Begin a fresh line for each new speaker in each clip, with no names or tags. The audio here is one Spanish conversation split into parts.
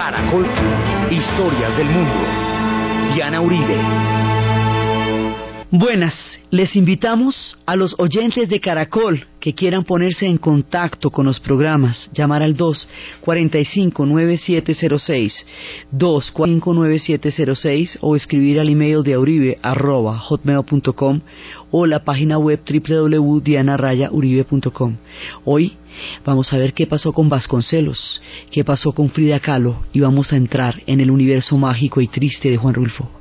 Caracol, historias del mundo. Diana Uribe.
Buenas, les invitamos a los oyentes de Caracol que quieran ponerse en contacto con los programas, llamar al 245-9706, 245-9706 o escribir al email de auribe arroba hotmail.com o la página web www.dianarayauribe.com. Hoy vamos a ver qué pasó con Vasconcelos, qué pasó con Frida Kahlo y vamos a entrar en el universo mágico y triste de Juan Rulfo.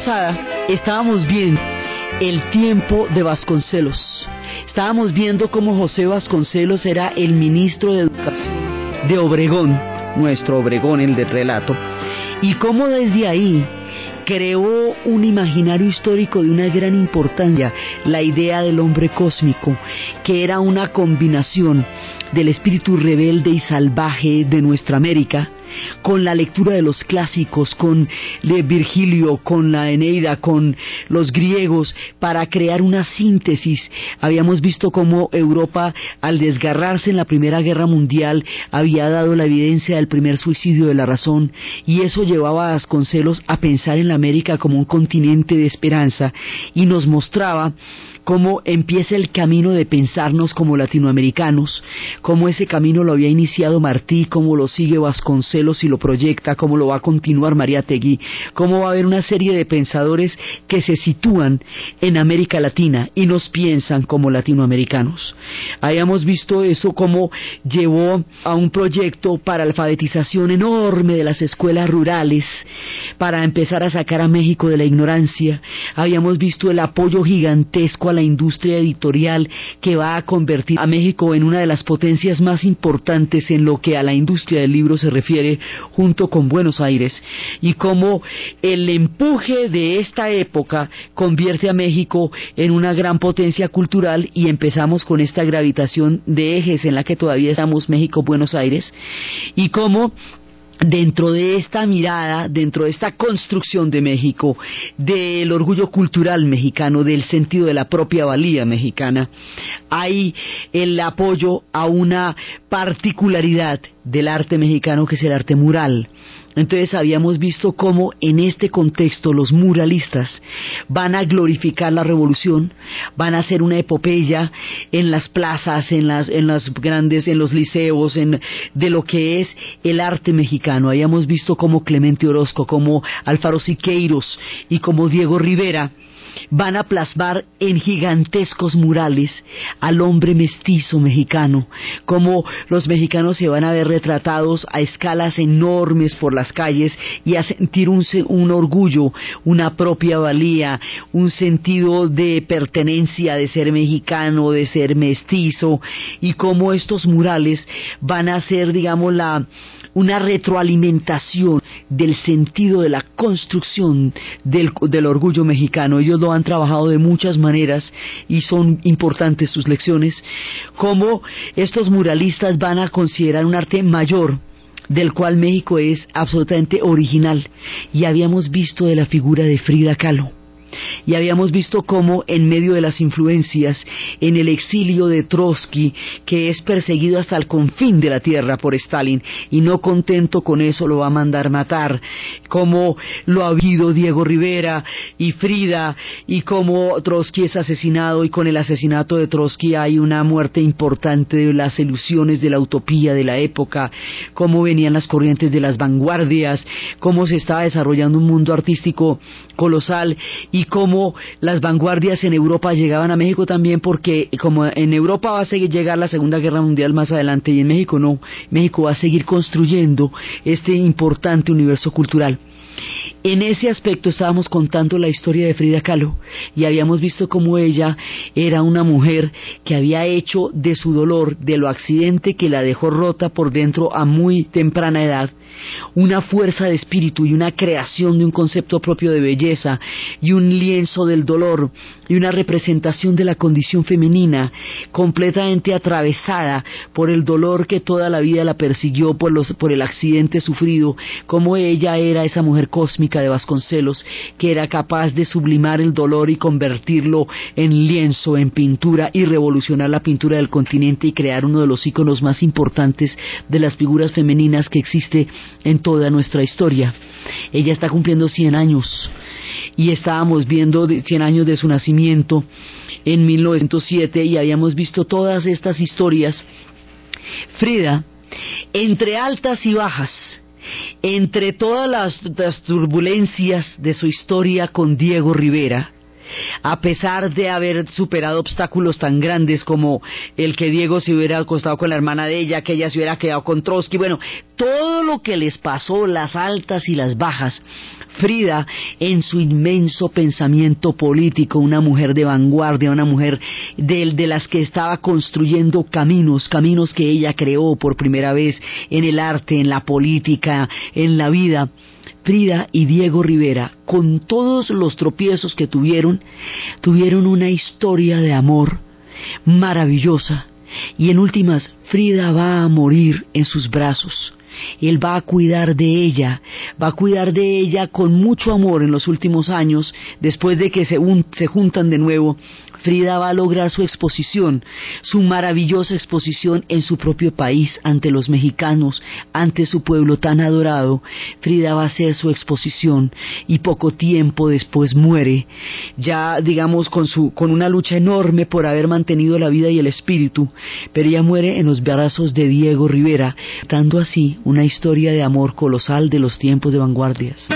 Pasada estábamos viendo el tiempo de Vasconcelos. Estábamos viendo cómo José Vasconcelos era el ministro de Educación de Obregón, nuestro Obregón, el del relato, y cómo desde ahí creó un imaginario histórico de una gran importancia, la idea del hombre cósmico, que era una combinación del espíritu rebelde y salvaje de nuestra América, con la lectura de los clásicos, con de Virgilio, con la Eneida, con los griegos, para crear una síntesis. Habíamos visto cómo Europa, al desgarrarse en la Primera Guerra Mundial, había dado la evidencia del primer suicidio de la razón, y eso llevaba a Vasconcelos a pensar en la América como un continente de esperanza, y nos mostraba cómo empieza el camino de pensarnos como latinoamericanos, cómo ese camino lo había iniciado Martí, cómo lo sigue Vasconcelos y lo proyecta, cómo lo va a continuar María Tegui, cómo va a haber una serie de pensadores que se sitúan en América Latina y nos piensan como latinoamericanos. Habíamos visto eso como llevó a un proyecto para alfabetización enorme de las escuelas rurales, para empezar a sacar a México de la ignorancia. Habíamos visto el apoyo gigantesco a la industria editorial que va a convertir a México en una de las potencias más importantes en lo que a la industria del libro se refiere, junto con Buenos Aires, y cómo el empuje de esta época convierte a México en una gran potencia cultural y empezamos con esta gravitación de ejes en la que todavía estamos México-Buenos Aires, y cómo dentro de esta mirada, dentro de esta construcción de México, del orgullo cultural mexicano, del sentido de la propia valía mexicana, hay el apoyo a una particularidad del arte mexicano que es el arte mural. Entonces habíamos visto cómo en este contexto los muralistas van a glorificar la revolución, van a hacer una epopeya en las plazas, en las, en las grandes, en los liceos, en, de lo que es el arte mexicano. Habíamos visto cómo Clemente Orozco, como Alfaro Siqueiros y como Diego Rivera van a plasmar en gigantescos murales al hombre mestizo mexicano, como los mexicanos se van a ver retratados a escalas enormes por las calles y a sentir un, un orgullo, una propia valía, un sentido de pertenencia, de ser mexicano, de ser mestizo, y cómo estos murales van a ser, digamos, la, una retroalimentación del sentido de la construcción del, del orgullo mexicano. Ellos lo han trabajado de muchas maneras y son importantes sus lecciones, como estos muralistas van a considerar un arte mayor del cual México es absolutamente original. Y habíamos visto de la figura de Frida Kahlo y habíamos visto cómo en medio de las influencias, en el exilio de Trotsky, que es perseguido hasta el confín de la tierra por Stalin, y no contento con eso lo va a mandar matar, cómo lo ha habido Diego Rivera y Frida, y cómo Trotsky es asesinado, y con el asesinato de Trotsky hay una muerte importante de las ilusiones de la utopía de la época, cómo venían las corrientes de las vanguardias, cómo se estaba desarrollando un mundo artístico colosal, y y cómo las vanguardias en Europa llegaban a México también porque como en Europa va a seguir llegar la Segunda Guerra Mundial más adelante y en México no, México va a seguir construyendo este importante universo cultural. En ese aspecto estábamos contando la historia de Frida Kahlo y habíamos visto cómo ella era una mujer que había hecho de su dolor, de lo accidente que la dejó rota por dentro a muy temprana edad, una fuerza de espíritu y una creación de un concepto propio de belleza y un lienzo del dolor y una representación de la condición femenina completamente atravesada por el dolor que toda la vida la persiguió por, los, por el accidente sufrido, como ella era esa mujer cósmica de Vasconcelos que era capaz de sublimar el dolor y convertirlo en lienzo, en pintura y revolucionar la pintura del continente y crear uno de los íconos más importantes de las figuras femeninas que existe en toda nuestra historia. Ella está cumpliendo 100 años y estábamos viendo 100 años de su nacimiento en 1907 y habíamos visto todas estas historias. Frida, entre altas y bajas, entre todas las, turbulencias de su historia con Diego Rivera, a pesar de haber superado obstáculos tan grandes como el que Diego se hubiera acostado con la hermana de ella, que ella se hubiera quedado con Trotsky, bueno, todo lo que les pasó, las altas y las bajas, Frida, en su inmenso pensamiento político, una mujer de vanguardia, una mujer de, de las que estaba construyendo caminos, caminos que ella creó por primera vez en el arte, en la política, en la vida, Frida y Diego Rivera, con todos los tropiezos que tuvieron, tuvieron una historia de amor maravillosa. Y en últimas, Frida va a morir en sus brazos. Él va a cuidar de ella, va a cuidar de ella con mucho amor en los últimos años, después de que se, se juntan de nuevo Frida va a lograr su exposición, su maravillosa exposición en su propio país, ante los mexicanos, ante su pueblo tan adorado. Frida va a hacer su exposición y poco tiempo después muere, ya digamos con, su, con una lucha enorme por haber mantenido la vida y el espíritu, pero ella muere en los brazos de Diego Rivera, dando así una historia de amor colosal de los tiempos de vanguardias.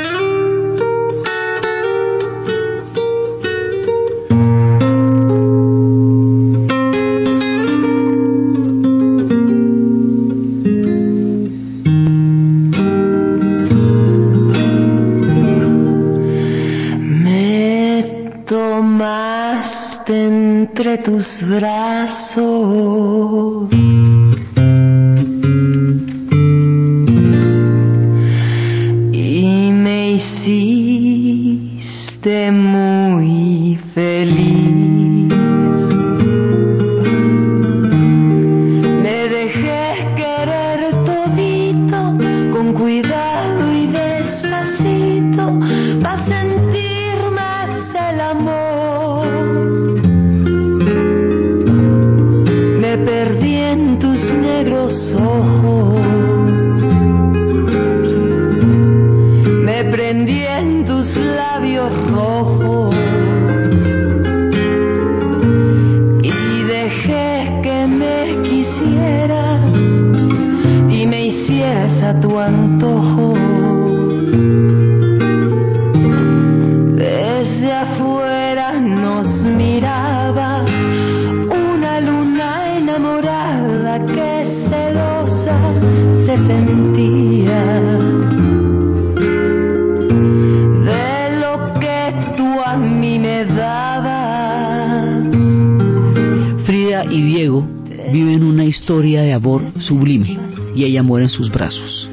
Sublime y ella muere en sus brazos.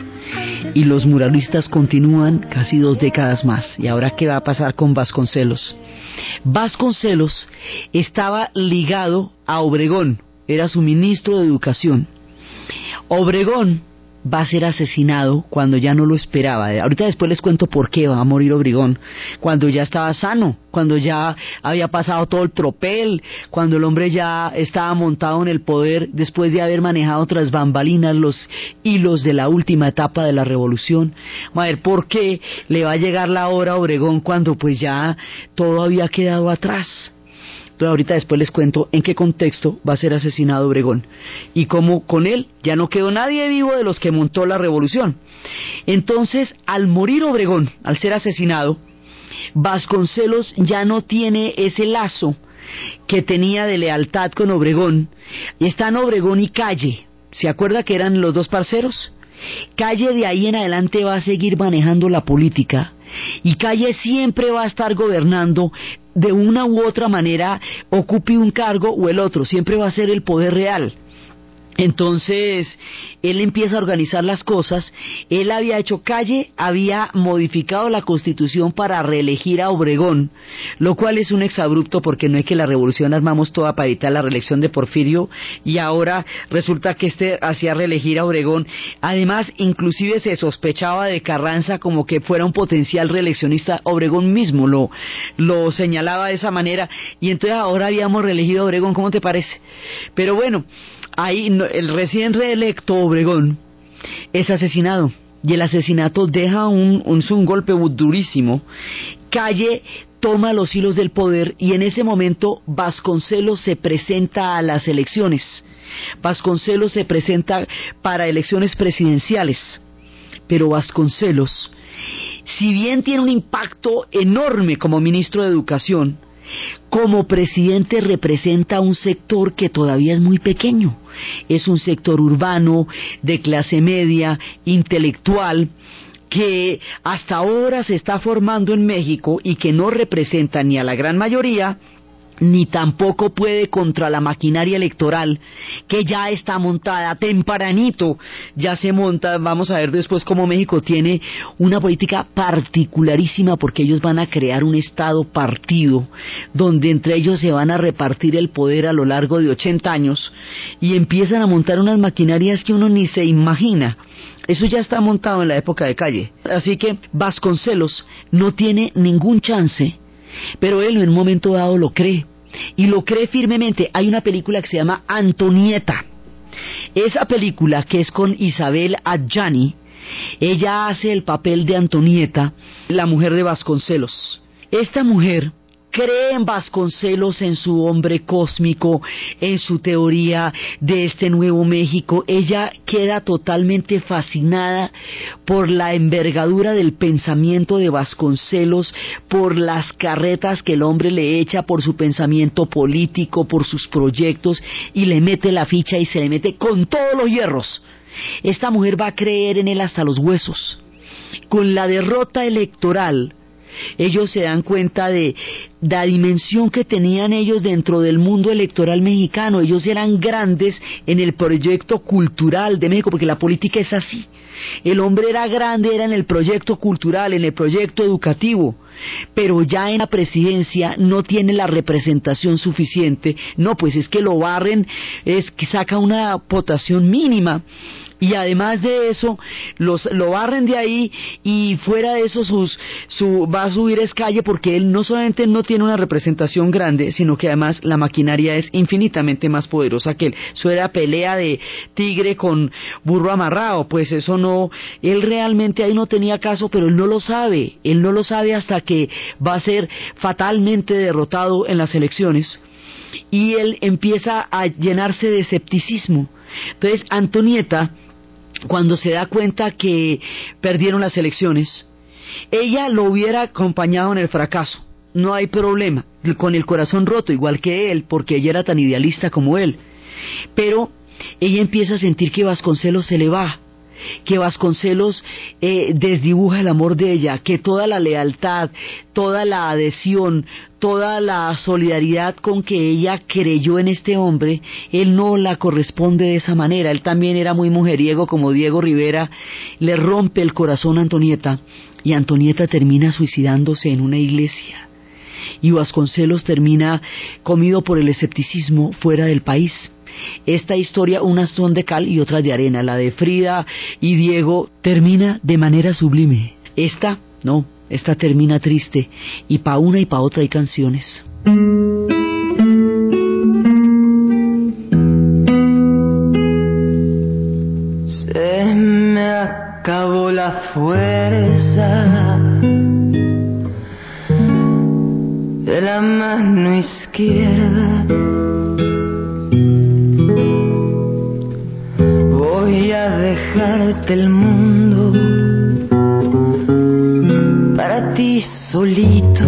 Y los muralistas continúan casi dos décadas más. ¿Y ahora qué va a pasar con Vasconcelos? Vasconcelos estaba ligado a Obregón, era su ministro de Educación. Obregón va a ser asesinado cuando ya no lo esperaba. Ahorita después les cuento por qué va a morir Obregón. Cuando ya estaba sano, cuando ya había pasado todo el tropel, cuando el hombre ya estaba montado en el poder después de haber manejado tras bambalinas los hilos de la última etapa de la revolución. A ver, ¿por qué le va a llegar la hora a Obregón cuando pues ya todo había quedado atrás? Ahorita después les cuento en qué contexto va a ser asesinado Obregón y cómo con él ya no quedó nadie vivo de los que montó la revolución. Entonces, al morir Obregón, al ser asesinado, Vasconcelos ya no tiene ese lazo que tenía de lealtad con Obregón. Y están Obregón y Calle. ¿Se acuerda que eran los dos parceros? Calle de ahí en adelante va a seguir manejando la política y Calle siempre va a estar gobernando de una u otra manera, ocupe un cargo o el otro, siempre va a ser el poder real. Entonces, él empieza a organizar las cosas. Él había hecho calle, había modificado la constitución para reelegir a Obregón, lo cual es un exabrupto porque no es que la revolución armamos toda para evitar la reelección de Porfirio y ahora resulta que este hacía reelegir a Obregón. Además, inclusive se sospechaba de Carranza como que fuera un potencial reeleccionista. Obregón mismo lo, lo señalaba de esa manera y entonces ahora habíamos reelegido a Obregón. ¿Cómo te parece? Pero bueno, ahí el recién reelecto Obregón es asesinado y el asesinato deja un, un, golpe durísimo. Calle toma los hilos del poder y en ese momento Vasconcelos se presenta a las elecciones. Vasconcelos se presenta para elecciones presidenciales. Pero Vasconcelos, si bien tiene un impacto enorme como ministro de Educación, como presidente representa un sector que todavía es muy pequeño. Es un sector urbano, de clase media, intelectual, que hasta ahora se está formando en México y que no representa ni a la gran mayoría ni tampoco puede contra la maquinaria electoral que ya está montada tempranito, ya se monta, vamos a ver después cómo México tiene una política particularísima porque ellos van a crear un estado partido donde entre ellos se van a repartir el poder a lo largo de 80 años y empiezan a montar unas maquinarias que uno ni se imagina. Eso ya está montado en la época de calle. Así que Vasconcelos no tiene ningún chance, pero él en un momento dado lo cree y lo cree firmemente. Hay una película que se llama Antonieta. Esa película, que es con Isabel Adjani, ella hace el papel de Antonieta, la mujer de Vasconcelos. Esta mujer cree en Vasconcelos, en su hombre cósmico, en su teoría de este nuevo México. Ella queda totalmente fascinada por la envergadura del pensamiento de Vasconcelos, por las carretas que el hombre le echa, por su pensamiento político, por sus proyectos, y le mete la ficha y se le mete con todos los hierros. Esta mujer va a creer en él hasta los huesos. Con la derrota electoral, ellos se dan cuenta de la dimensión que tenían ellos dentro del mundo electoral mexicano. Ellos eran grandes en el proyecto cultural de México, porque la política es así. El hombre era grande, era en el proyecto cultural, en el proyecto educativo, pero ya en la presidencia no tiene la representación suficiente. No, pues es que lo barren, es que saca una votación mínima y además de eso los lo barren de ahí y fuera de eso sus su va a subir es calle porque él no solamente no tiene una representación grande sino que además la maquinaria es infinitamente más poderosa que él. Eso era pelea de tigre con burro amarrado pues eso no él realmente ahí no tenía caso pero él no lo sabe. Él no lo sabe hasta que va a ser fatalmente derrotado en las elecciones. Y él empieza a llenarse de escepticismo. Entonces Antonieta cuando se da cuenta que perdieron las elecciones, ella lo hubiera acompañado en el fracaso. No hay problema, con el corazón roto, igual que él, porque ella era tan idealista como él. Pero ella empieza a sentir que Vasconcelos se le va, que Vasconcelos eh, desdibuja el amor de ella, que toda la lealtad, toda la adhesión, toda la solidaridad con que ella creyó en este hombre, él no la corresponde de esa manera. Él también era muy mujeriego como Diego Rivera, le rompe el corazón a Antonieta y Antonieta termina suicidándose en una iglesia. Y Vasconcelos termina comido por el escepticismo fuera del país. Esta historia, unas son de cal y otras de arena. La de Frida y Diego termina de manera sublime. Esta, no, esta termina triste. Y pa' una y pa' otra hay canciones.
Se me acabó la fuerza de la mano izquierda dejarte el mundo. Para ti solito,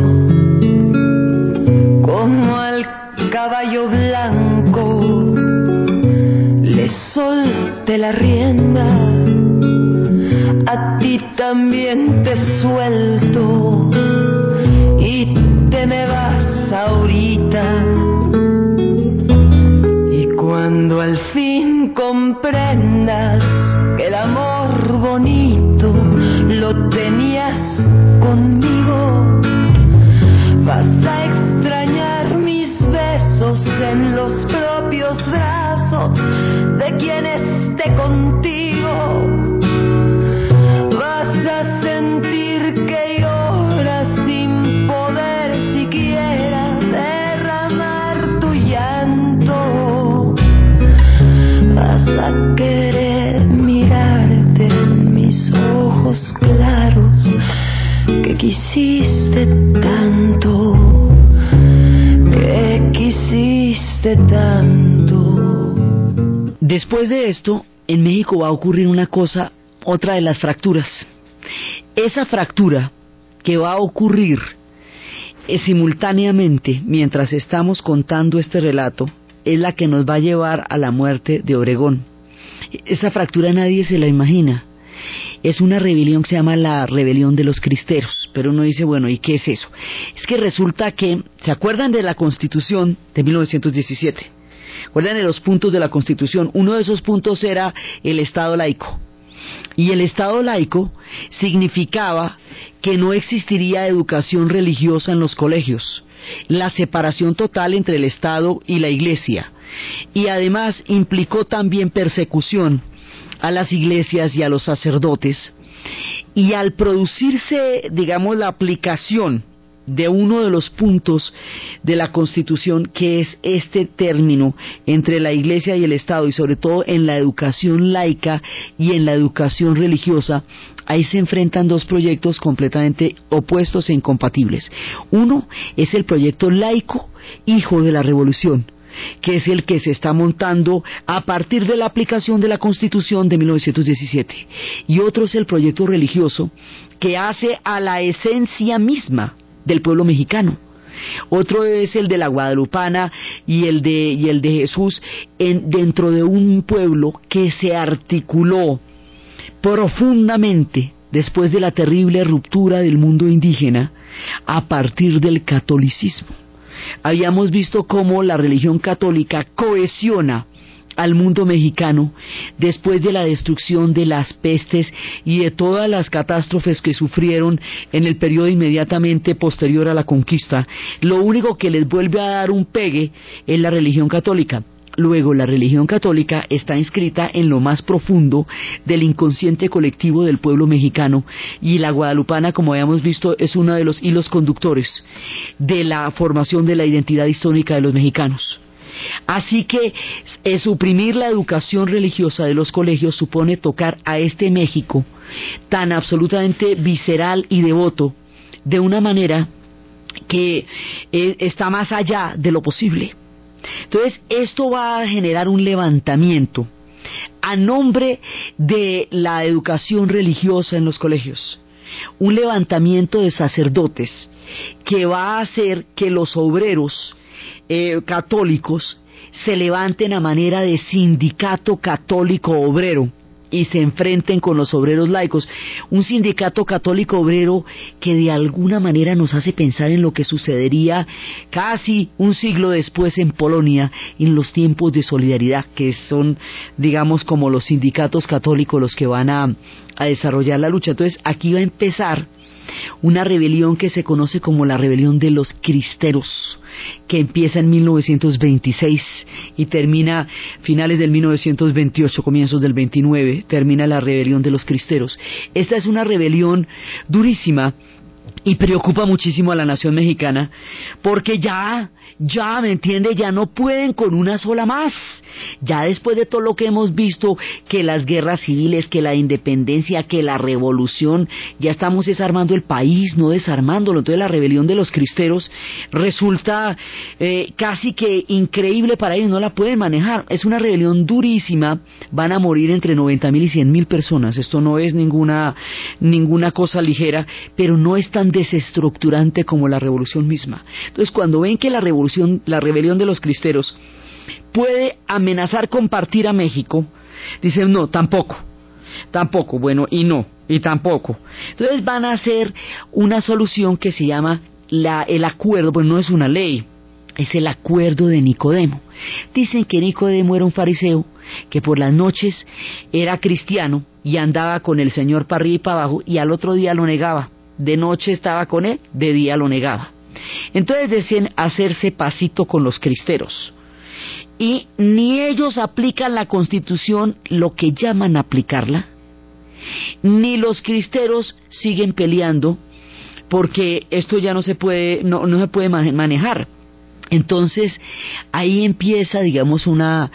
Después de esto, en México va a ocurrir una cosa, otra de las fracturas. Esa fractura que va a ocurrir eh, simultáneamente mientras estamos contando este relato es la que nos va a llevar a la muerte de Obregón. Esa fractura nadie se la imagina. Es una rebelión que se llama la rebelión de los cristeros, pero uno dice, bueno, ¿y qué es eso? Es que resulta que, ¿se acuerdan de la Constitución de 1917? ¿Recuerdan de los puntos de la Constitución? Uno de esos puntos era el Estado laico. Y el Estado laico significaba que no existiría educación religiosa en los colegios, la separación total entre el Estado y la Iglesia. Y además implicó también persecución a las iglesias y a los sacerdotes. Y al producirse, digamos, la aplicación de uno de los puntos de la Constitución, que es este término entre la Iglesia y el Estado, y sobre todo en la educación laica y en la educación religiosa, ahí se enfrentan dos proyectos completamente opuestos e incompatibles. Uno es el proyecto laico, hijo de la revolución, que es el que se está montando a partir de la aplicación de la Constitución de 1917. Y otro es el proyecto religioso, que hace a la esencia misma del pueblo mexicano. Otro es el de la Guadalupana y el de, y el de Jesús en, dentro de un pueblo que se articuló profundamente después de la terrible ruptura del mundo indígena a partir del catolicismo. Habíamos visto cómo la religión católica cohesiona al mundo mexicano después de la destrucción de las pestes y de todas las catástrofes que sufrieron en el periodo inmediatamente posterior a la conquista, lo único que les vuelve a dar un pegue es la religión católica. Luego, la religión católica está inscrita en lo más profundo del inconsciente colectivo del pueblo mexicano y la guadalupana, como habíamos visto, es uno de los hilos conductores de la formación de la identidad histórica de los mexicanos. Así que eh, suprimir la educación religiosa de los colegios supone tocar a este México tan absolutamente visceral y devoto de una manera que eh, está más allá de lo posible. Entonces, esto va a generar un levantamiento a nombre de la educación religiosa en los colegios, un levantamiento de sacerdotes que va a hacer que los obreros eh, católicos se levanten a manera de sindicato católico obrero y se enfrenten con los obreros laicos. Un sindicato católico obrero que de alguna manera nos hace pensar en lo que sucedería casi un siglo después en Polonia, en los tiempos de solidaridad, que son, digamos, como los sindicatos católicos los que van a, a desarrollar la lucha. Entonces, aquí va a empezar una rebelión que se conoce como la rebelión de los cristeros, que empieza en 1926 y termina finales del 1928, comienzos del 29, termina la rebelión de los cristeros. Esta es una rebelión durísima y preocupa muchísimo a la nación mexicana porque ya, ya, ¿me entiende? Ya no pueden con una sola más. Ya después de todo lo que hemos visto, que las guerras civiles, que la independencia, que la revolución, ya estamos desarmando el país, no desarmándolo. Entonces la rebelión de los cristeros resulta eh, casi que increíble para ellos, no la pueden manejar. Es una rebelión durísima, van a morir entre 90 mil y 100 mil personas. Esto no es ninguna, ninguna cosa ligera, pero no es tan desestructurante como la revolución misma. Entonces, cuando ven que la revolución, la rebelión de los cristeros puede amenazar con partir a México, dicen no, tampoco, tampoco, bueno, y no, y tampoco. Entonces van a hacer una solución que se llama la, el acuerdo, pues no es una ley, es el acuerdo de Nicodemo. Dicen que Nicodemo era un fariseo que por las noches era cristiano y andaba con el Señor para arriba y para abajo y al otro día lo negaba. De noche estaba con él, de día lo negaba. Entonces decían hacerse pasito con los cristeros. Y ni ellos aplican la constitución lo que llaman aplicarla, ni los cristeros siguen peleando porque esto ya no se puede, no, no se puede manejar. Entonces, ahí empieza, digamos, una,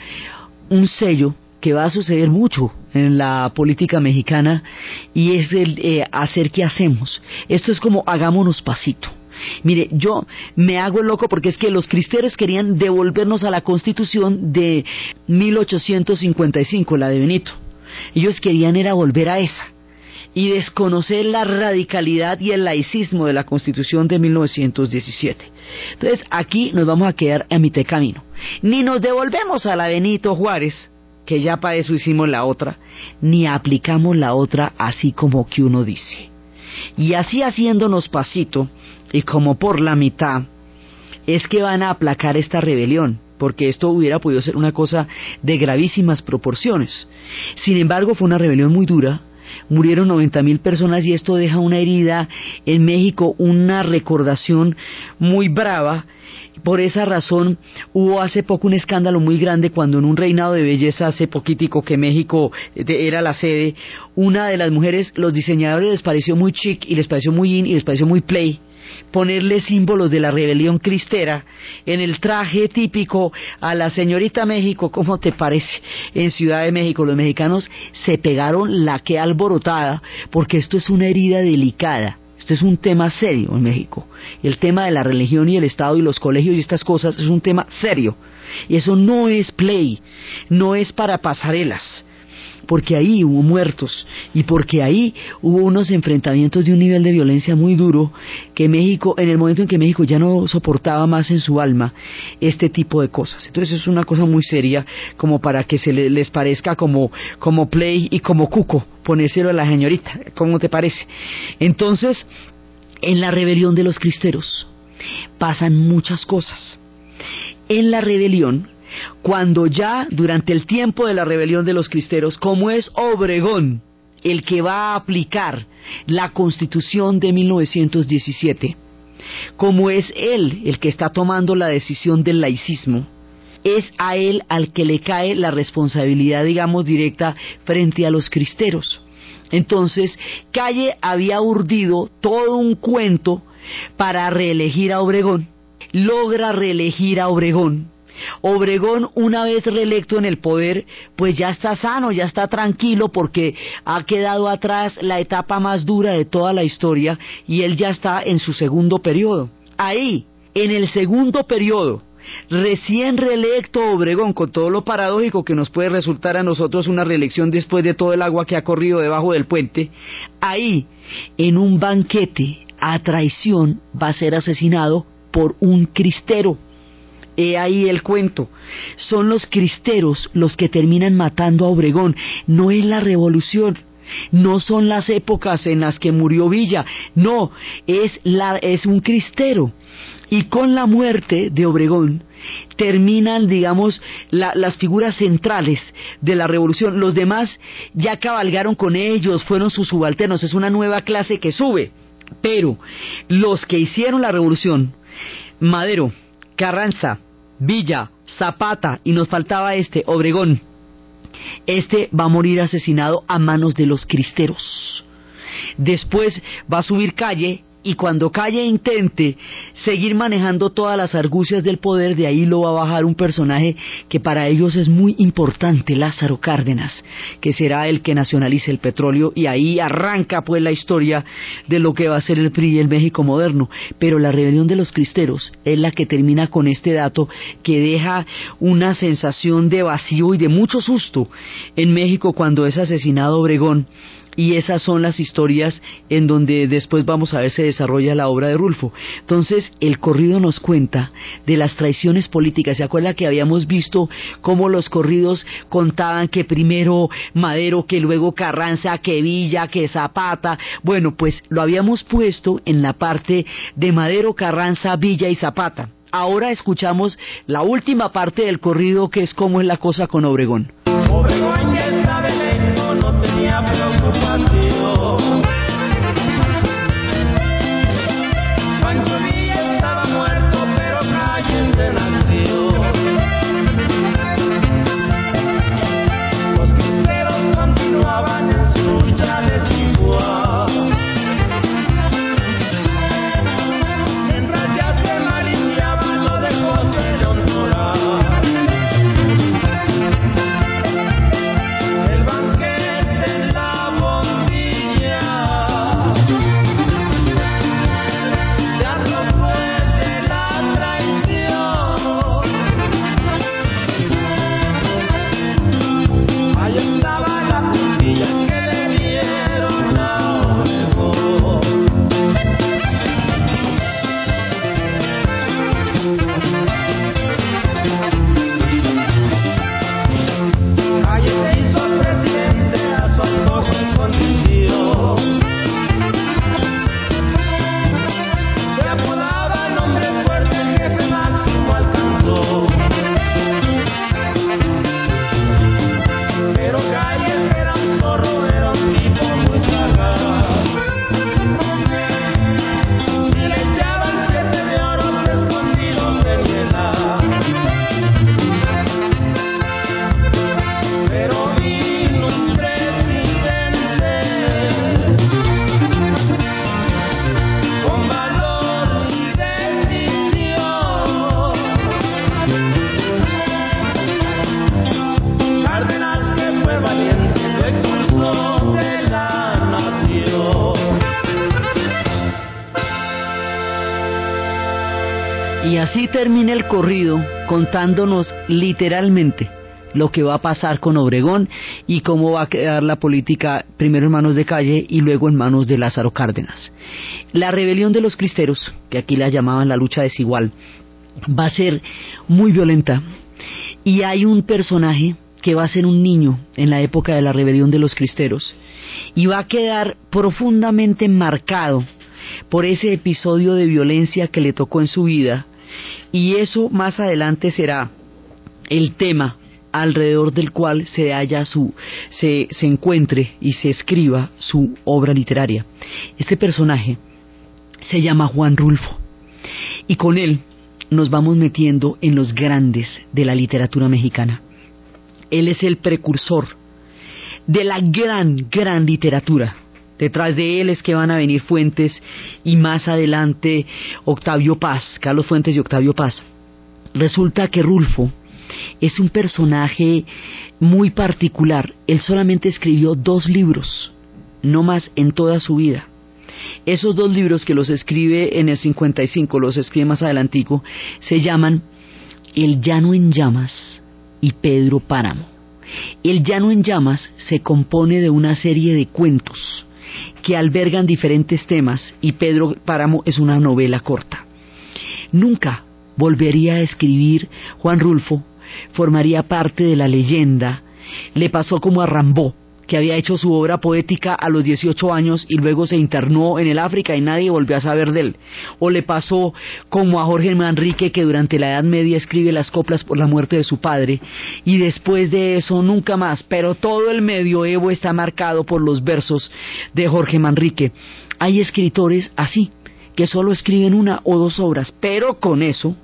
un sello que va a suceder mucho en la política mexicana y es el eh, hacer qué hacemos. Esto es como hagámonos pasito. Mire, yo me hago loco porque es que los cristeros querían devolvernos a la constitución de 1855, la de Benito. Ellos querían era volver a esa y desconocer la radicalidad y el laicismo de la Constitución de 1917. Entonces, aquí nos vamos a quedar a mitad de camino. Ni nos devolvemos a la Benito Juárez, que ya para eso hicimos la otra, ni aplicamos la otra así como que uno dice. Y así haciéndonos pasito, y como por la mitad, es que van a aplacar esta rebelión, porque esto hubiera podido ser una cosa de gravísimas proporciones. Sin embargo, fue una rebelión muy dura, murieron 90 mil personas y esto deja una herida en México, una recordación muy brava. Por esa razón hubo hace poco un escándalo muy grande cuando en un reinado de belleza hace poquitico que México era la sede, una de las mujeres, los diseñadores les pareció muy chic y les pareció muy in y les pareció muy play ponerle símbolos de la rebelión cristera en el traje típico a la señorita México, ¿cómo te parece? En Ciudad de México los mexicanos se pegaron la que alborotada porque esto es una herida delicada. Esto es un tema serio en México. El tema de la religión y el Estado y los colegios y estas cosas es un tema serio. Y eso no es play, no es para pasarelas porque ahí hubo muertos y porque ahí hubo unos enfrentamientos de un nivel de violencia muy duro que México, en el momento en que México ya no soportaba más en su alma este tipo de cosas. Entonces es una cosa muy seria como para que se les parezca como, como play y como cuco ponérselo a la señorita, ¿cómo te parece? Entonces, en la rebelión de los cristeros pasan muchas cosas. En la rebelión, cuando ya durante el tiempo de la rebelión de los cristeros, como es Obregón el que va a aplicar la constitución de 1917, como es él el que está tomando la decisión del laicismo, es a él al que le cae la responsabilidad, digamos, directa frente a los cristeros. Entonces, Calle había urdido todo un cuento para reelegir a Obregón, logra reelegir a Obregón, Obregón, una vez reelecto en el poder, pues ya está sano, ya está tranquilo porque ha quedado atrás la etapa más dura de toda la historia y él ya está en su segundo periodo. Ahí, en el segundo periodo, recién reelecto Obregón, con todo lo paradójico que nos puede resultar a nosotros una reelección después de todo el agua que ha corrido debajo del puente, ahí, en un banquete a traición, va a ser asesinado por un cristero. He ahí el cuento. Son los cristeros los que terminan matando a Obregón. No es la revolución. No son las épocas en las que murió Villa. No, es, la, es un cristero. Y con la muerte de Obregón terminan, digamos, las figuras centrales de la revolución. Los demás ya cabalgaron con ellos, fueron sus subalternos. Es una nueva clase que sube. Pero los que hicieron la revolución, Madero, Carranza, Villa, Zapata y nos faltaba este, Obregón. Este va a morir asesinado a manos de los cristeros. Después va a subir calle y cuando Calle intente seguir manejando todas las argucias del poder, de ahí lo va a bajar un personaje que para ellos es muy importante, Lázaro Cárdenas, que será el que nacionalice el petróleo y ahí arranca pues la historia de lo que va a ser el PRI y el México moderno. Pero la rebelión de los cristeros es la que termina con este dato que deja una sensación de vacío y de mucho susto en México cuando es asesinado Obregón y esas son las historias en donde después vamos a ver se desarrolla la obra de Rulfo. Entonces, el corrido nos cuenta de las traiciones políticas. ¿Se acuerda que habíamos visto cómo los corridos contaban que primero Madero, que luego Carranza, que Villa, que Zapata? Bueno, pues lo habíamos puesto en la parte de Madero, Carranza, Villa y Zapata. Ahora escuchamos la última parte del corrido que es cómo es la cosa con Obregón.
Obregón el
corrido contándonos literalmente lo que va a pasar con Obregón y cómo va a quedar la política primero en manos de Calle y luego en manos de Lázaro Cárdenas. La rebelión de los cristeros, que aquí la llamaban la lucha desigual, va a ser muy violenta y hay un personaje que va a ser un niño en la época de la rebelión de los cristeros y va a quedar profundamente marcado por ese episodio de violencia que le tocó en su vida y eso más adelante será el tema alrededor del cual se haya su se, se encuentre y se escriba su obra literaria. Este personaje se llama Juan Rulfo y con él nos vamos metiendo en los grandes de la literatura mexicana. Él es el precursor de la gran, gran literatura. Detrás de él es que van a venir Fuentes y más adelante Octavio Paz, Carlos Fuentes y Octavio Paz. Resulta que Rulfo es un personaje muy particular. Él solamente escribió dos libros, no más en toda su vida. Esos dos libros que los escribe en el 55, los escribe más adelantico, se llaman El Llano en Llamas y Pedro Páramo. El Llano en Llamas se compone de una serie de cuentos que albergan diferentes temas y Pedro Páramo es una novela corta. Nunca volvería a escribir Juan Rulfo, formaría parte de la leyenda, le pasó como a Rambó, que había hecho su obra poética a los 18 años y luego se internó en el África y nadie volvió a saber de él. O le pasó como a Jorge Manrique que durante la Edad Media escribe las coplas por la muerte de su padre y después de eso nunca más, pero todo el medioevo está marcado por los versos de Jorge Manrique. Hay escritores así, que solo escriben una o dos obras, pero con eso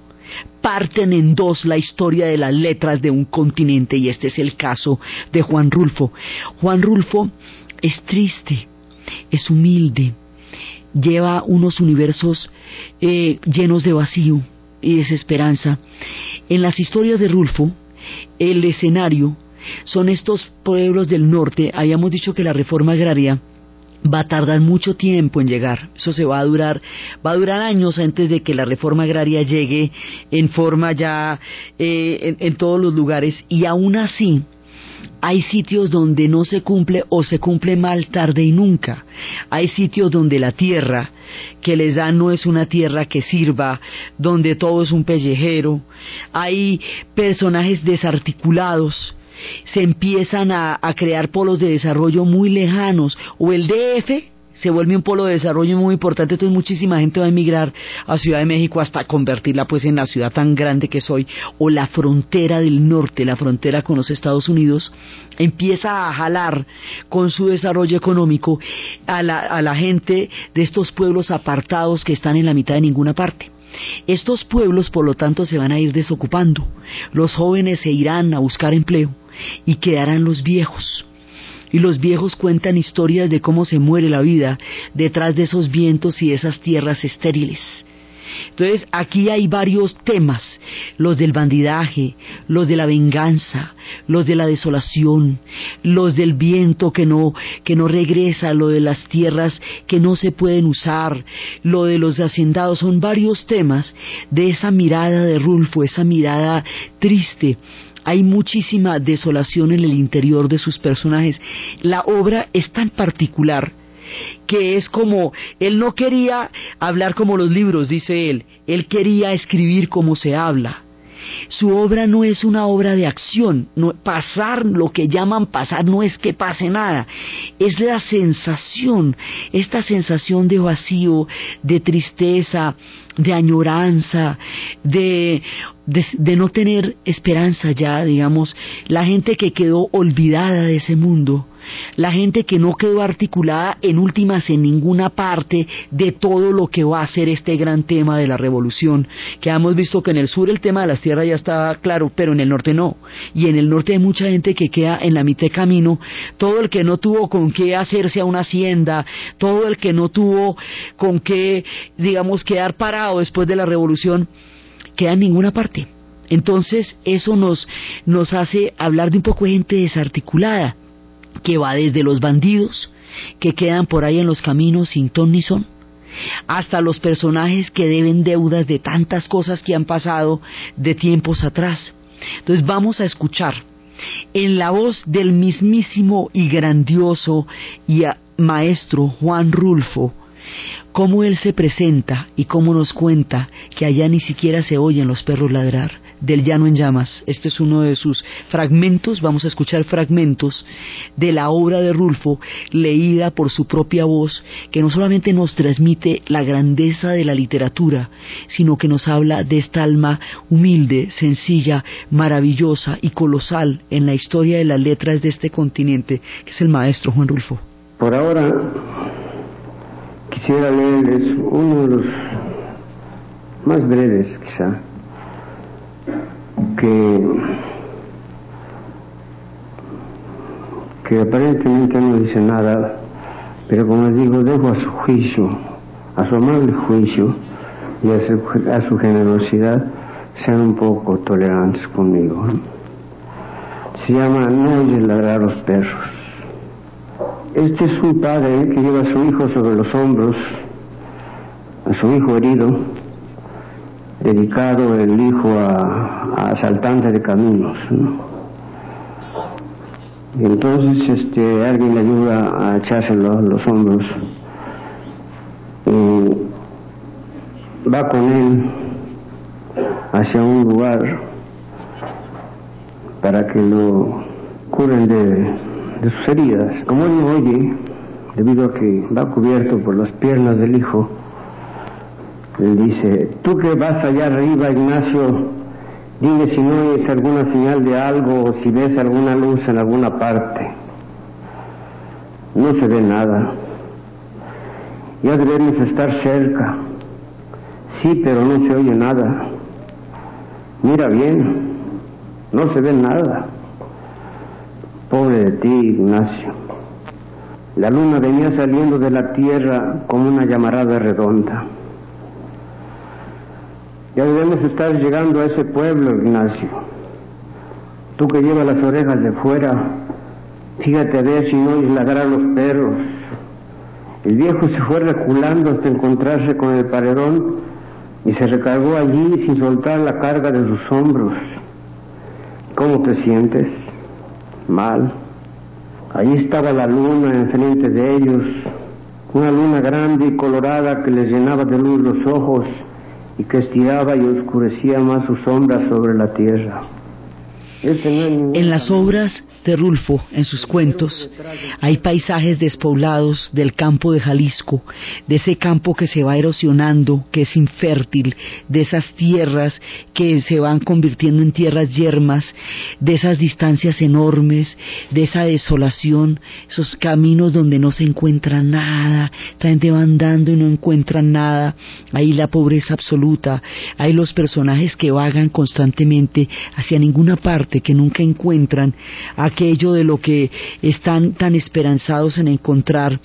parten en dos la historia de las letras de un continente y este es el caso de Juan Rulfo. Juan Rulfo es triste, es humilde, lleva unos universos eh, llenos de vacío y desesperanza. En las historias de Rulfo, el escenario son estos pueblos del norte, habíamos dicho que la reforma agraria va a tardar mucho tiempo en llegar. Eso se va a durar, va a durar años antes de que la reforma agraria llegue en forma ya eh, en, todos los lugares. Y aún así, hay sitios donde no se cumple o se cumple mal tarde y nunca. Hay sitios donde la tierra que les dan no es una tierra que sirva, donde todo es un pellejero. Hay personajes desarticulados. Se empiezan a, crear polos de desarrollo muy lejanos. O el DF, se vuelve un polo de desarrollo muy importante, entonces muchísima gente va a emigrar a Ciudad de México hasta convertirla pues en la ciudad tan grande que soy, o la frontera del norte, la frontera con los Estados Unidos, empieza a jalar con su desarrollo económico a la, a la gente de estos pueblos apartados que están en la mitad de ninguna parte. Estos pueblos, por lo tanto, se van a ir desocupando. Los jóvenes se irán a buscar empleo y quedarán los viejos. Y los viejos cuentan historias de cómo se muere la vida detrás de esos vientos y esas tierras estériles. Entonces aquí hay varios temas, los del bandidaje, los de la venganza, los de la desolación, los del viento que no, que no regresa, lo de las tierras que no se pueden usar, lo de los hacendados, son varios temas de esa mirada de Rulfo, esa mirada triste hay muchísima desolación en el interior de sus personajes. La obra es tan particular que es como, él no quería hablar como los libros, dice él, él quería escribir como se habla. Su obra no es una obra de acción, pasar, lo que llaman pasar, no es que pase nada, es la sensación, esta sensación de vacío, de tristeza, de añoranza, de, de, no tener esperanza ya, digamos, la gente que quedó olvidada de ese mundo, la gente que no quedó articulada en últimas en ninguna parte de todo lo que va a ser este gran tema de la revolución, que hemos visto que en el sur el tema de las tierras ya está claro, pero en el norte no, y en el norte hay mucha gente que queda en la mitad de camino, todo el que no tuvo con qué hacerse a una hacienda, todo el que no tuvo con qué, digamos, quedar parado después de la revolución, queda en ninguna parte. Entonces eso nos, nos hace hablar de un poco de gente desarticulada, que va desde los bandidos, que quedan por ahí en los caminos sin ton ni son, hasta los personajes que deben deudas de tantas cosas que han pasado de tiempos atrás. Entonces vamos a escuchar en la voz del mismísimo y grandioso y maestro Juan Rulfo, cómo él se presenta y cómo nos cuenta que allá ni siquiera se oyen los perros ladrar del Llano en Llamas. Este es uno de sus fragmentos, vamos a escuchar fragmentos de la obra de Rulfo leída por su propia voz, que no solamente nos transmite la grandeza de la literatura, sino que nos habla de esta alma humilde, sencilla, maravillosa y colosal en la historia de las letras de este continente, que es el maestro Juan Rulfo.
Por ahora quisiera leerles uno de los más breves quizá que que aparentemente no dice nada pero como les digo dejo a su juicio a su amable juicio y a su, a su generosidad sean un poco tolerantes conmigo se llama no oyes ladrar los perros. Este es un padre que lleva a su hijo sobre los hombros, a su hijo herido, dedicado el hijo a, a asaltante de caminos. ¿no? Y entonces este, alguien le ayuda a echarse los, los hombros. Y va con él hacia un lugar para que lo curen de de sus heridas. Como él no oye, debido a que va cubierto por las piernas del hijo, dice, tú que vas allá arriba, Ignacio, dime si no oyes alguna señal de algo o si ves alguna luz en alguna parte. No se ve nada. Ya debemos estar cerca. Sí, pero no se oye nada. Mira bien, no se ve nada. Pobre de ti, Ignacio. La luna venía saliendo de la tierra como una llamarada redonda. Ya debemos estar llegando a ese pueblo, Ignacio. Tú que llevas las orejas de fuera, fíjate a ver si no oyes a los perros. El viejo se fue reculando hasta encontrarse con el paredón y se recargó allí sin soltar la carga de sus hombros. ¿Cómo te sientes? mal. Allí estaba la luna enfrente de ellos, una luna grande y colorada que les llenaba de luz los ojos y que estiraba y oscurecía más su sombra sobre la tierra.
En las obras de Rulfo, en sus cuentos, hay paisajes despoblados del campo de Jalisco, de ese campo que se va erosionando, que es infértil, de esas tierras que se van convirtiendo en tierras yermas, de esas distancias enormes, de esa desolación, esos caminos donde no se encuentra nada, la gente va andando y no encuentran nada, ahí la pobreza absoluta, hay los personajes que vagan constantemente hacia ninguna parte, que nunca encuentran aquello de lo que están tan esperanzados en encontrar.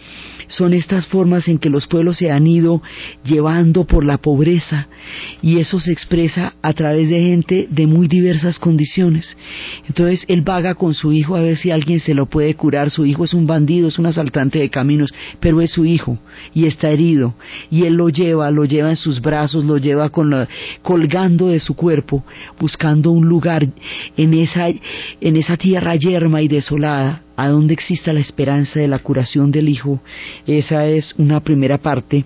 Son estas formas en que los pueblos se han ido llevando por la pobreza y eso se expresa a través de gente de muy diversas condiciones. Entonces él vaga con su hijo a ver si alguien se lo puede curar. Su hijo es un bandido, es un asaltante de caminos, pero es su hijo y está herido y él lo lleva, lo lleva en sus brazos, lo lleva con colgando de su cuerpo, buscando un lugar en esa, en esa tierra yerma y desolada, a donde exista la esperanza de la curación del hijo. Esa es una primera parte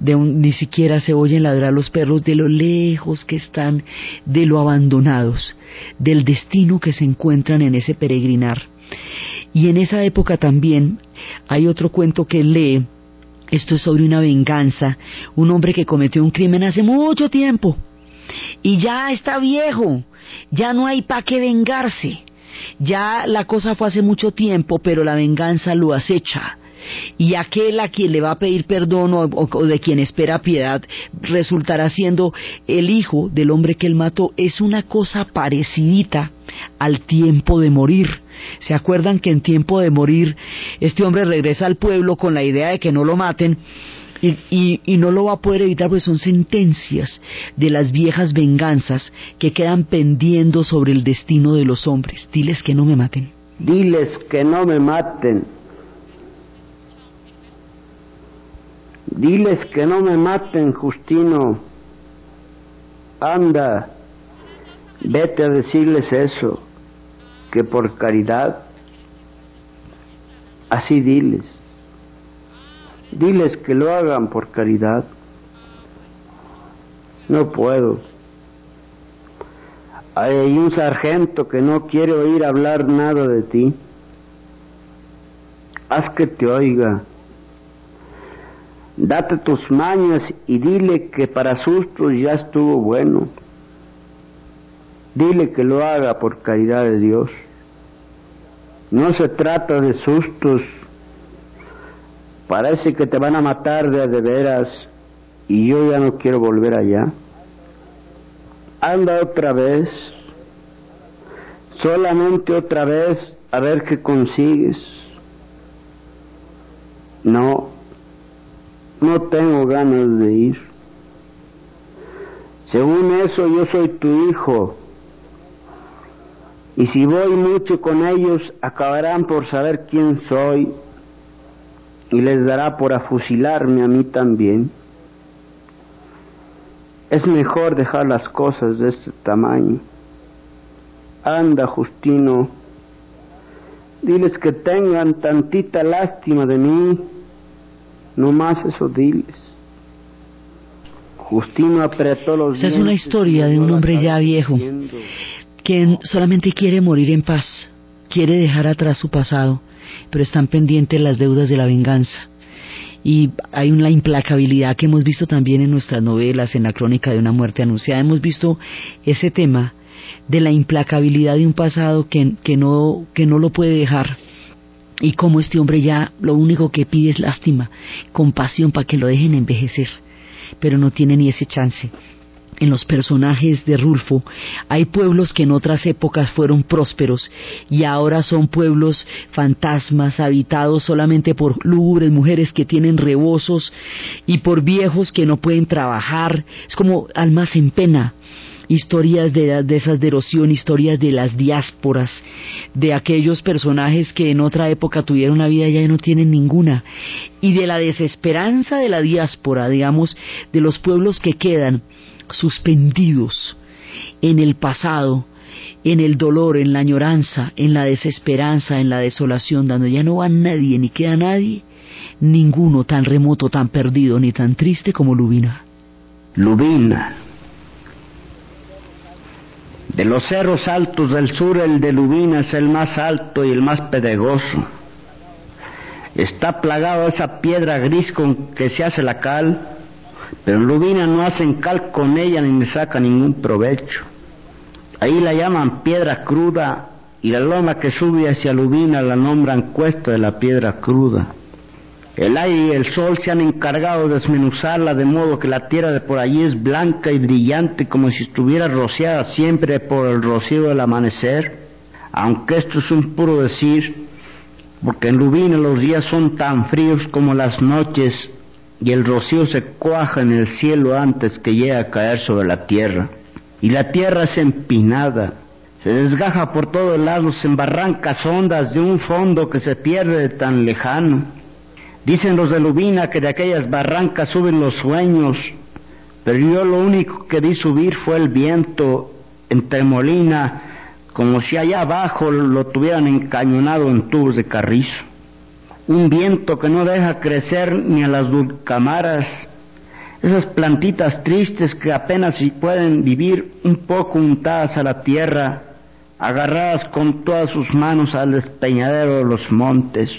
de un, ni siquiera se oyen ladrar los perros de lo lejos que están, de lo abandonados, del destino que se encuentran en ese peregrinar. Y en esa época también hay otro cuento que lee, esto es sobre una venganza, un hombre que cometió un crimen hace mucho tiempo y ya está viejo, ya no hay para qué vengarse, ya la cosa fue hace mucho tiempo, pero la venganza lo acecha y aquel a quien le va a pedir perdón o, de quien espera piedad resultará siendo el hijo del hombre que él mató. Es una cosa parecidita al tiempo de morir. ¿Se acuerdan que en tiempo de morir este hombre regresa al pueblo con la idea de que no lo maten? Y, y, no lo va a poder evitar porque son sentencias de las viejas venganzas que quedan pendiendo sobre el destino de los hombres. Diles que no me maten.
Diles que no me maten. Diles que no me maten, Justino. Anda, vete a decirles eso, que por caridad, así diles. Diles que lo hagan por caridad. No puedo. Hay un sargento que no quiere oír hablar nada de ti. Haz que te oiga date tus mañas y dile que para sustos ya estuvo bueno. Dile que lo haga por caridad de Dios. No se trata de sustos. Parece que te van a matar de, de veras y yo ya no quiero volver allá. Anda otra vez, solamente otra vez a ver qué consigues. No, no tengo ganas de ir. Según eso yo soy tu hijo. Y si voy mucho con ellos, acabarán por saber quién soy y les dará por afusilarme a mí también. Es mejor dejar las cosas de este tamaño. Anda, Justino, diles que tengan tantita lástima de mí no más eso diles. Justino apretó los
Esta es una historia de un hombre ya viejo que solamente quiere morir en paz, quiere dejar atrás su pasado, pero están pendientes las deudas de la venganza. Y hay una implacabilidad que hemos visto también en nuestras novelas, en la crónica de una muerte anunciada. Hemos visto ese tema de la implacabilidad de un pasado que, que, no, que no lo puede dejar y como este hombre ya lo único que pide es lástima, compasión para que lo dejen envejecer, pero no tiene ni ese chance. En los personajes de Rulfo hay pueblos que en otras épocas fueron prósperos y ahora son pueblos fantasmas habitados solamente por lúgubres mujeres que tienen rebosos y por viejos que no pueden trabajar. Es como almas en pena. Historias de, de esas de erosión, historias de las diásporas, de aquellos personajes que en otra época tuvieron una vida y ya no tienen ninguna, y de la desesperanza de la diáspora, digamos, de los pueblos que quedan suspendidos en el pasado, en el dolor, en la añoranza, en la desesperanza, en la desolación, donde ya no va nadie ni queda nadie, ninguno tan remoto, tan perdido ni tan triste como Lubina.
Lubina. De los cerros altos del sur, el de Lubina es el más alto y el más pedregoso. Está plagado esa piedra gris con que se hace la cal, pero en Lubina no hacen cal con ella ni le saca ningún provecho. Ahí la llaman piedra cruda y la loma que sube hacia Lubina la nombran cuesta de la piedra cruda. El aire y el sol se han encargado de desmenuzarla de modo que la tierra de por allí es blanca y brillante como si estuviera rociada siempre por el rocío del amanecer, aunque esto es un puro decir, porque en Lubina los días son tan fríos como las noches y el rocío se cuaja en el cielo antes que llegue a caer sobre la tierra. Y la tierra es empinada, se desgaja por todos lados en barrancas hondas de un fondo que se pierde de tan lejano. Dicen los de Lubina que de aquellas barrancas suben los sueños, pero yo lo único que vi subir fue el viento en Tremolina, como si allá abajo lo tuvieran encañonado en tubos de carrizo. Un viento que no deja crecer ni a las dulcamaras, esas plantitas tristes que apenas si pueden vivir un poco untadas a la tierra, agarradas con todas sus manos al despeñadero de los montes.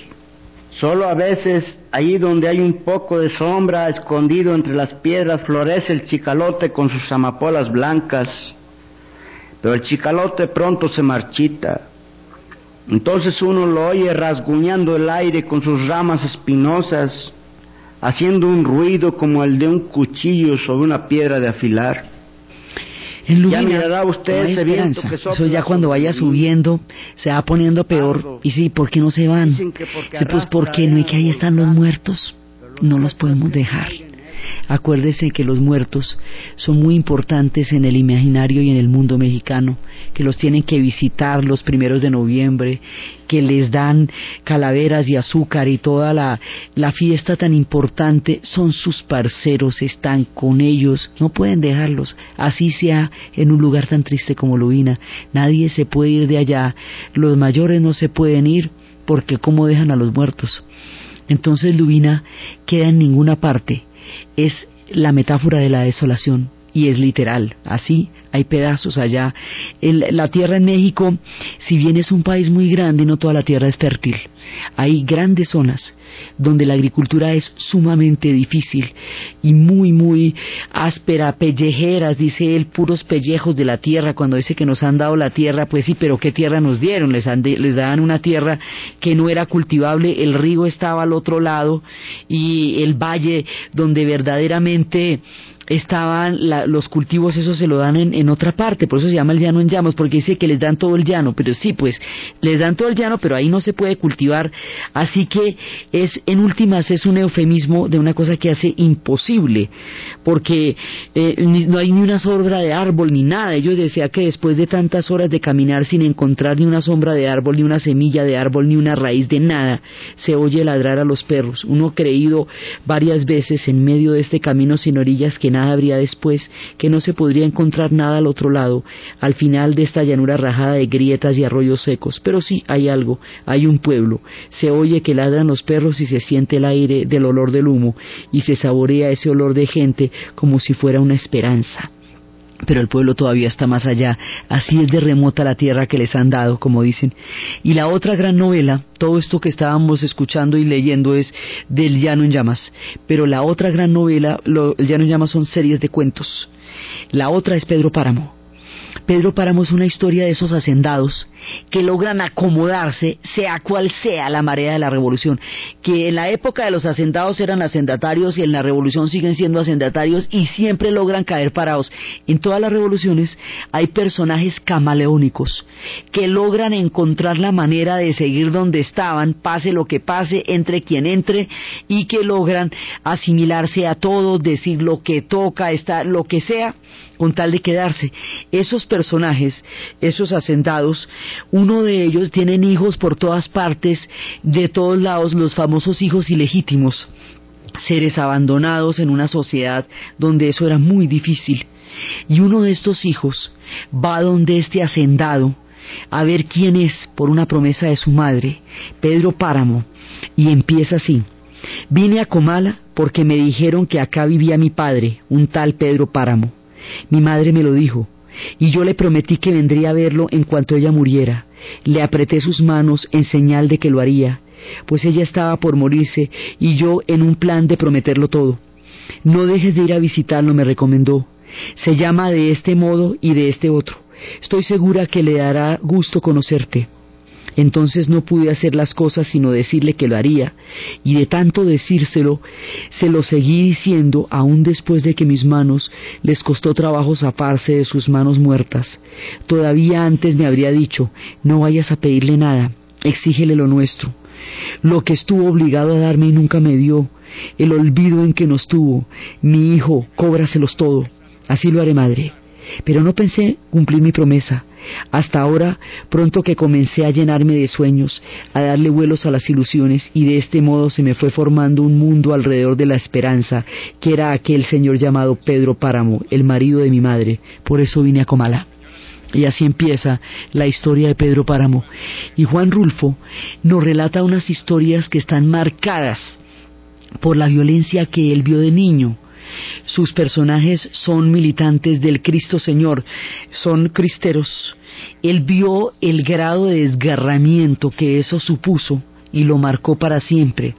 Solo a veces, ahí donde hay un poco de sombra, escondido entre las piedras, florece el chicalote con sus amapolas blancas. Pero el chicalote pronto se marchita. Entonces uno lo oye rasguñando el aire con sus ramas espinosas, haciendo un ruido como el de un cuchillo sobre una piedra de afilar.
En Lubina,
Ya mirará usted ese viento que sopla
Eso ya cuando vaya subiendo se va poniendo peor. Y sí, ¿por qué no se van? Sí, pues porque no hay que ahí están los muertos. No los podemos dejar. Acuérdese que los muertos son muy importantes en el imaginario y en el mundo mexicano, que los tienen que visitar los primeros de noviembre, que les dan calaveras y azúcar y toda la, fiesta tan importante, son sus parceros, están con ellos, no pueden dejarlos, así sea en un lugar tan triste como Lubina, nadie se puede ir de allá, los mayores no se pueden ir porque cómo dejan a los muertos. Entonces Lubina queda en ninguna parte, es la metáfora de la desolación y es literal, así hay pedazos allá. El- la tierra en México, si bien es un país muy grande, no toda la tierra es fértil. Hay grandes zonas donde la agricultura es sumamente difícil y muy, muy áspera, pellejeras, dice él, puros pellejos de la tierra. Cuando dice que nos han dado la tierra, pues sí, pero ¿qué tierra nos dieron? Les, han de- les daban una tierra que no era cultivable, el río estaba al otro lado y el valle donde verdaderamente estaban la- los cultivos, eso se lo dan en, en otra parte, por eso se llama el llano en llamas, porque dice que les dan todo el llano, pero sí, pues les dan todo el llano, pero ahí no se puede cultivar, así que es, en últimas, es un eufemismo de una cosa que hace imposible, porque eh, no hay ni una sombra de árbol ni nada, ellos decían que después de tantas horas de caminar sin encontrar ni una sombra de árbol, ni una semilla de árbol, ni una raíz de nada, se oye ladrar a los perros, uno creído varias veces en medio de este camino sin orillas que nada habría después, que no se podría encontrar nada al otro lado, al final de esta llanura rajada de grietas y arroyos secos. Pero sí hay algo, hay un pueblo, se oye que ladran los perros y se siente el aire del olor del humo y se saborea ese olor de gente como si fuera una esperanza pero el pueblo todavía está más allá, así es de remota la tierra que les han dado, como dicen. Y la otra gran novela, todo esto que estábamos escuchando y leyendo es del Llano en Llamas, pero la otra gran novela, lo, el Llano en Llamas son series de cuentos. La otra es Pedro Páramo. Pedro Páramo es una historia de esos hacendados que logran acomodarse, sea cual sea la marea de la revolución, que en la época de los hacendados eran hacendatarios y en la revolución siguen siendo hacendatarios y siempre logran caer parados. En todas las revoluciones hay personajes camaleónicos que logran encontrar la manera de seguir donde estaban, pase lo que pase, entre quien entre, y que logran asimilarse a todos, decir lo que toca, estar, lo que sea, con tal de quedarse. Esos personajes, esos hacendados, uno de ellos tienen hijos por todas partes, de todos lados, los famosos hijos ilegítimos, seres abandonados en una sociedad donde eso era muy difícil. Y uno de estos hijos va donde este hacendado a ver quién es por una promesa de su madre, Pedro Páramo, y empieza así. Vine a Comala porque me dijeron que acá vivía mi padre, un tal Pedro Páramo. Mi madre me lo dijo, y yo le prometí que vendría a verlo en cuanto ella muriera. Le apreté sus manos en señal de que lo haría, pues ella estaba por morirse y yo en un plan de prometerlo todo. No dejes de ir a visitarlo, me recomendó. Se llama de este modo y de este otro. Estoy segura que le dará gusto conocerte. Entonces no pude hacer las cosas sino decirle que lo haría, y de tanto decírselo, se lo seguí diciendo aún después de que mis manos les costó trabajo zafarse de sus manos muertas. Todavía antes me habría dicho, no vayas a pedirle nada, exígele lo nuestro. Lo que estuvo obligado a darme y nunca me dio, el olvido en que nos tuvo, mi hijo, cóbraselos todo. Así lo haré, madre. Pero no pensé cumplir mi promesa. Hasta ahora, pronto que comencé a llenarme de sueños, a darle vuelos a las ilusiones, y de este modo se me fue formando un mundo alrededor de la esperanza, que era aquel señor llamado Pedro Páramo, el marido de mi madre. Por eso vine a Comala. Y así empieza la historia de Pedro Páramo. Y Juan Rulfo nos relata unas historias que están marcadas por la violencia que él vio de niño, sus personajes son militantes del Cristo Señor, son cristeros. Él vio el grado de desgarramiento que eso supuso y lo marcó para siempre.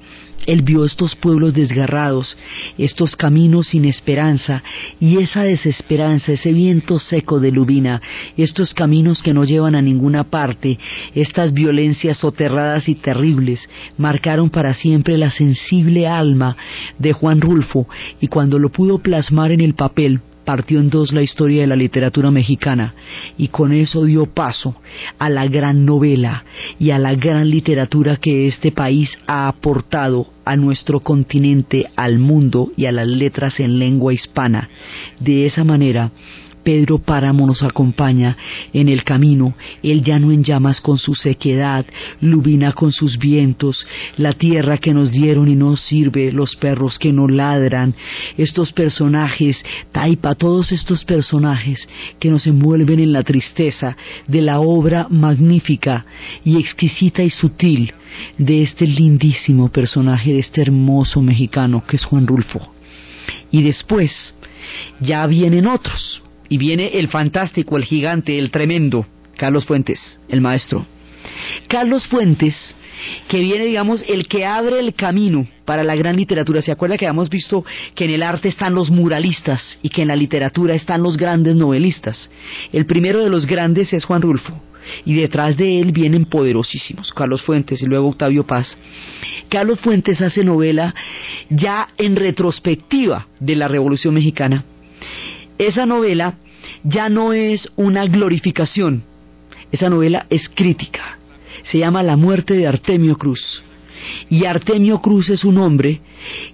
Él vio estos pueblos desgarrados, estos caminos sin esperanza y esa desesperanza, ese viento seco de lubina, estos caminos que no llevan a ninguna parte, estas violencias soterradas y terribles, marcaron para siempre la sensible alma de Juan Rulfo y cuando lo pudo plasmar en el papel, partió en dos la historia de la literatura mexicana y con eso dio paso a la gran novela y a la gran literatura que este país ha aportado a nuestro continente, al mundo y a las letras en lengua hispana. De esa manera, Pedro Páramo nos acompaña en el camino, el llano en llamas con su sequedad, Lubina con sus vientos, la tierra que nos dieron y nos sirve, los perros que no ladran, estos personajes, Taipa, todos estos personajes que nos envuelven en la tristeza de la obra magnífica y exquisita y sutil de este lindísimo personaje, de este hermoso mexicano que es Juan Rulfo. Y después ya vienen otros, y viene el fantástico, el gigante, el tremendo, Carlos Fuentes, el maestro. Carlos Fuentes, que viene, digamos, el que abre el camino para la gran literatura. ¿Se acuerda que habíamos visto que en el arte están los muralistas y que en la literatura están los grandes novelistas? El primero de los grandes es Juan Rulfo y detrás de él vienen poderosísimos, Carlos Fuentes y luego Octavio Paz. Carlos Fuentes hace novela ya en retrospectiva de la Revolución Mexicana esa novela ya no es una glorificación, esa novela es crítica. Se llama La muerte de Artemio Cruz. Y Artemio Cruz es un hombre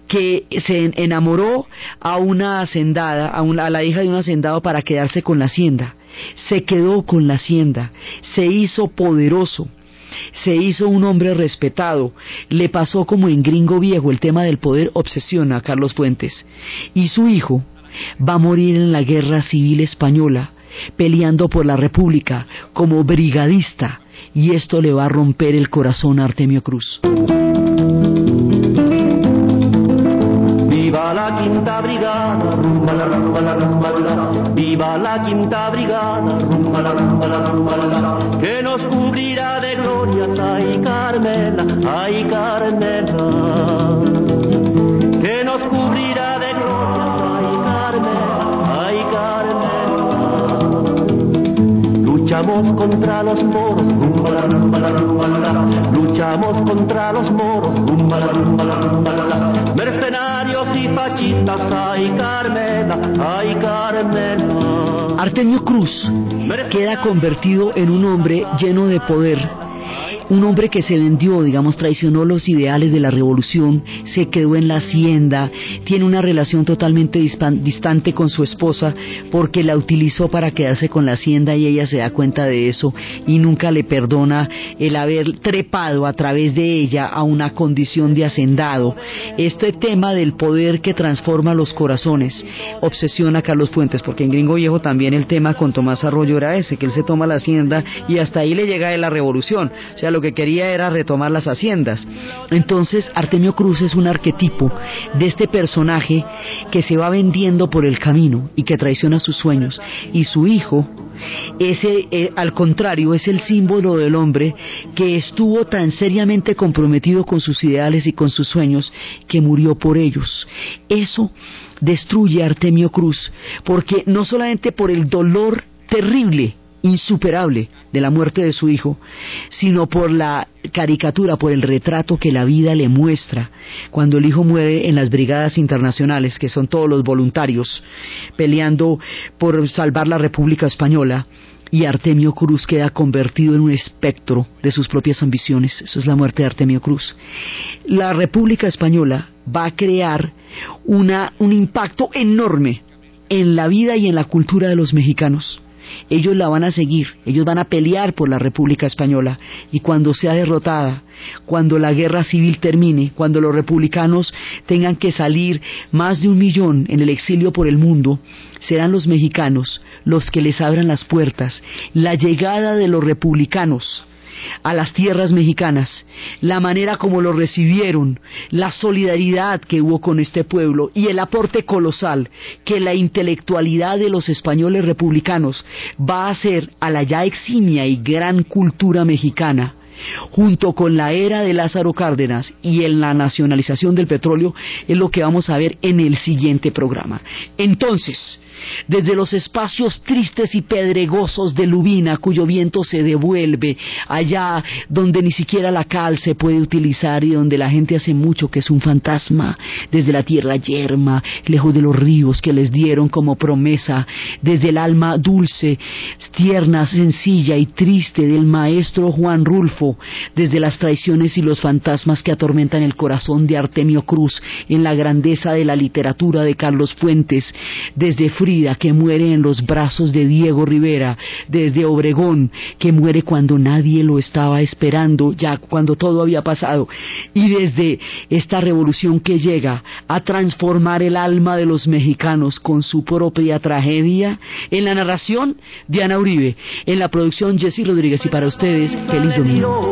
que se enamoró a una hacendada, a, a la hija de un hacendado para quedarse con la hacienda. Se quedó con la hacienda, se hizo poderoso, se hizo un hombre respetado, le pasó como en Gringo Viejo, el tema del poder obsesiona a Carlos Fuentes. Y su hijo, va a morir en la guerra civil española, peleando por la República como brigadista, y esto le va a romper el corazón a Artemio Cruz.
Viva la quinta brigada, viva la quinta brigada, que nos cubrirá de gloria, ay Carmela, ay Carmela, que nos cubrirá de gloria, Luchamos contra los moros, luchamos contra los moros, mercenarios y fascistas, ay Carmela, ay Carmela.
Artemio Cruz queda convertido en un hombre lleno de poder un hombre que se vendió, digamos, traicionó los ideales de la revolución, se quedó en la hacienda, tiene una relación totalmente distante con su esposa porque la utilizó para quedarse con la hacienda y ella se da cuenta de eso y nunca le perdona el haber trepado a través de ella a una condición de hacendado. Este tema del poder que transforma los corazones obsesiona a Carlos Fuentes, porque en Gringo Viejo también el tema con Tomás Arroyo era ese, que él se toma la hacienda y hasta ahí le llega de la revolución. O sea, lo que quería era retomar las haciendas. Entonces, Artemio Cruz es un arquetipo de este personaje que se va vendiendo por el camino y que traiciona sus sueños. Y su hijo, ese, eh, al contrario, es el símbolo del hombre que estuvo tan seriamente comprometido con sus ideales y con sus sueños que murió por ellos. Eso destruye a Artemio Cruz, porque no solamente por el dolor terrible insuperable de la muerte de su hijo, sino por la caricatura, por el retrato que la vida le muestra cuando el hijo muere en las brigadas internacionales, que son todos los voluntarios peleando por salvar la República Española, y Artemio Cruz queda convertido en un espectro de sus propias ambiciones. Eso es la muerte de Artemio Cruz. La República Española va a crear una, un impacto enorme en la vida y en la cultura de los mexicanos. Ellos la van a seguir, ellos van a pelear por la República Española y cuando sea derrotada, cuando la guerra civil termine, cuando los republicanos tengan que salir más de un millón en el exilio por el mundo, serán los mexicanos los que les abran las puertas. La llegada de los republicanos a las tierras mexicanas, la manera como lo recibieron, la solidaridad que hubo con este pueblo y el aporte colosal que la intelectualidad de los españoles republicanos va a hacer a la ya eximia y gran cultura mexicana junto con la era de Lázaro Cárdenas y en la nacionalización del petróleo es lo que vamos a ver en el siguiente programa. Entonces, desde los espacios tristes y pedregosos de Lubina, cuyo viento se devuelve, allá donde ni siquiera la cal se puede utilizar y donde la gente hace mucho que es un fantasma, desde la tierra yerma, lejos de los ríos que les dieron como promesa, desde el alma dulce, tierna, sencilla y triste del maestro Juan Rulfo, desde las traiciones y los fantasmas que atormentan el corazón de Artemio Cruz, en la grandeza de la literatura de Carlos Fuentes, desde que muere en los brazos de Diego Rivera, desde Obregón, que muere cuando nadie lo estaba esperando, ya cuando todo había pasado, y desde esta revolución que llega a transformar el alma de los mexicanos con su propia tragedia, en la narración Diana Uribe, en la producción Jessy Rodríguez y para ustedes, feliz domingo.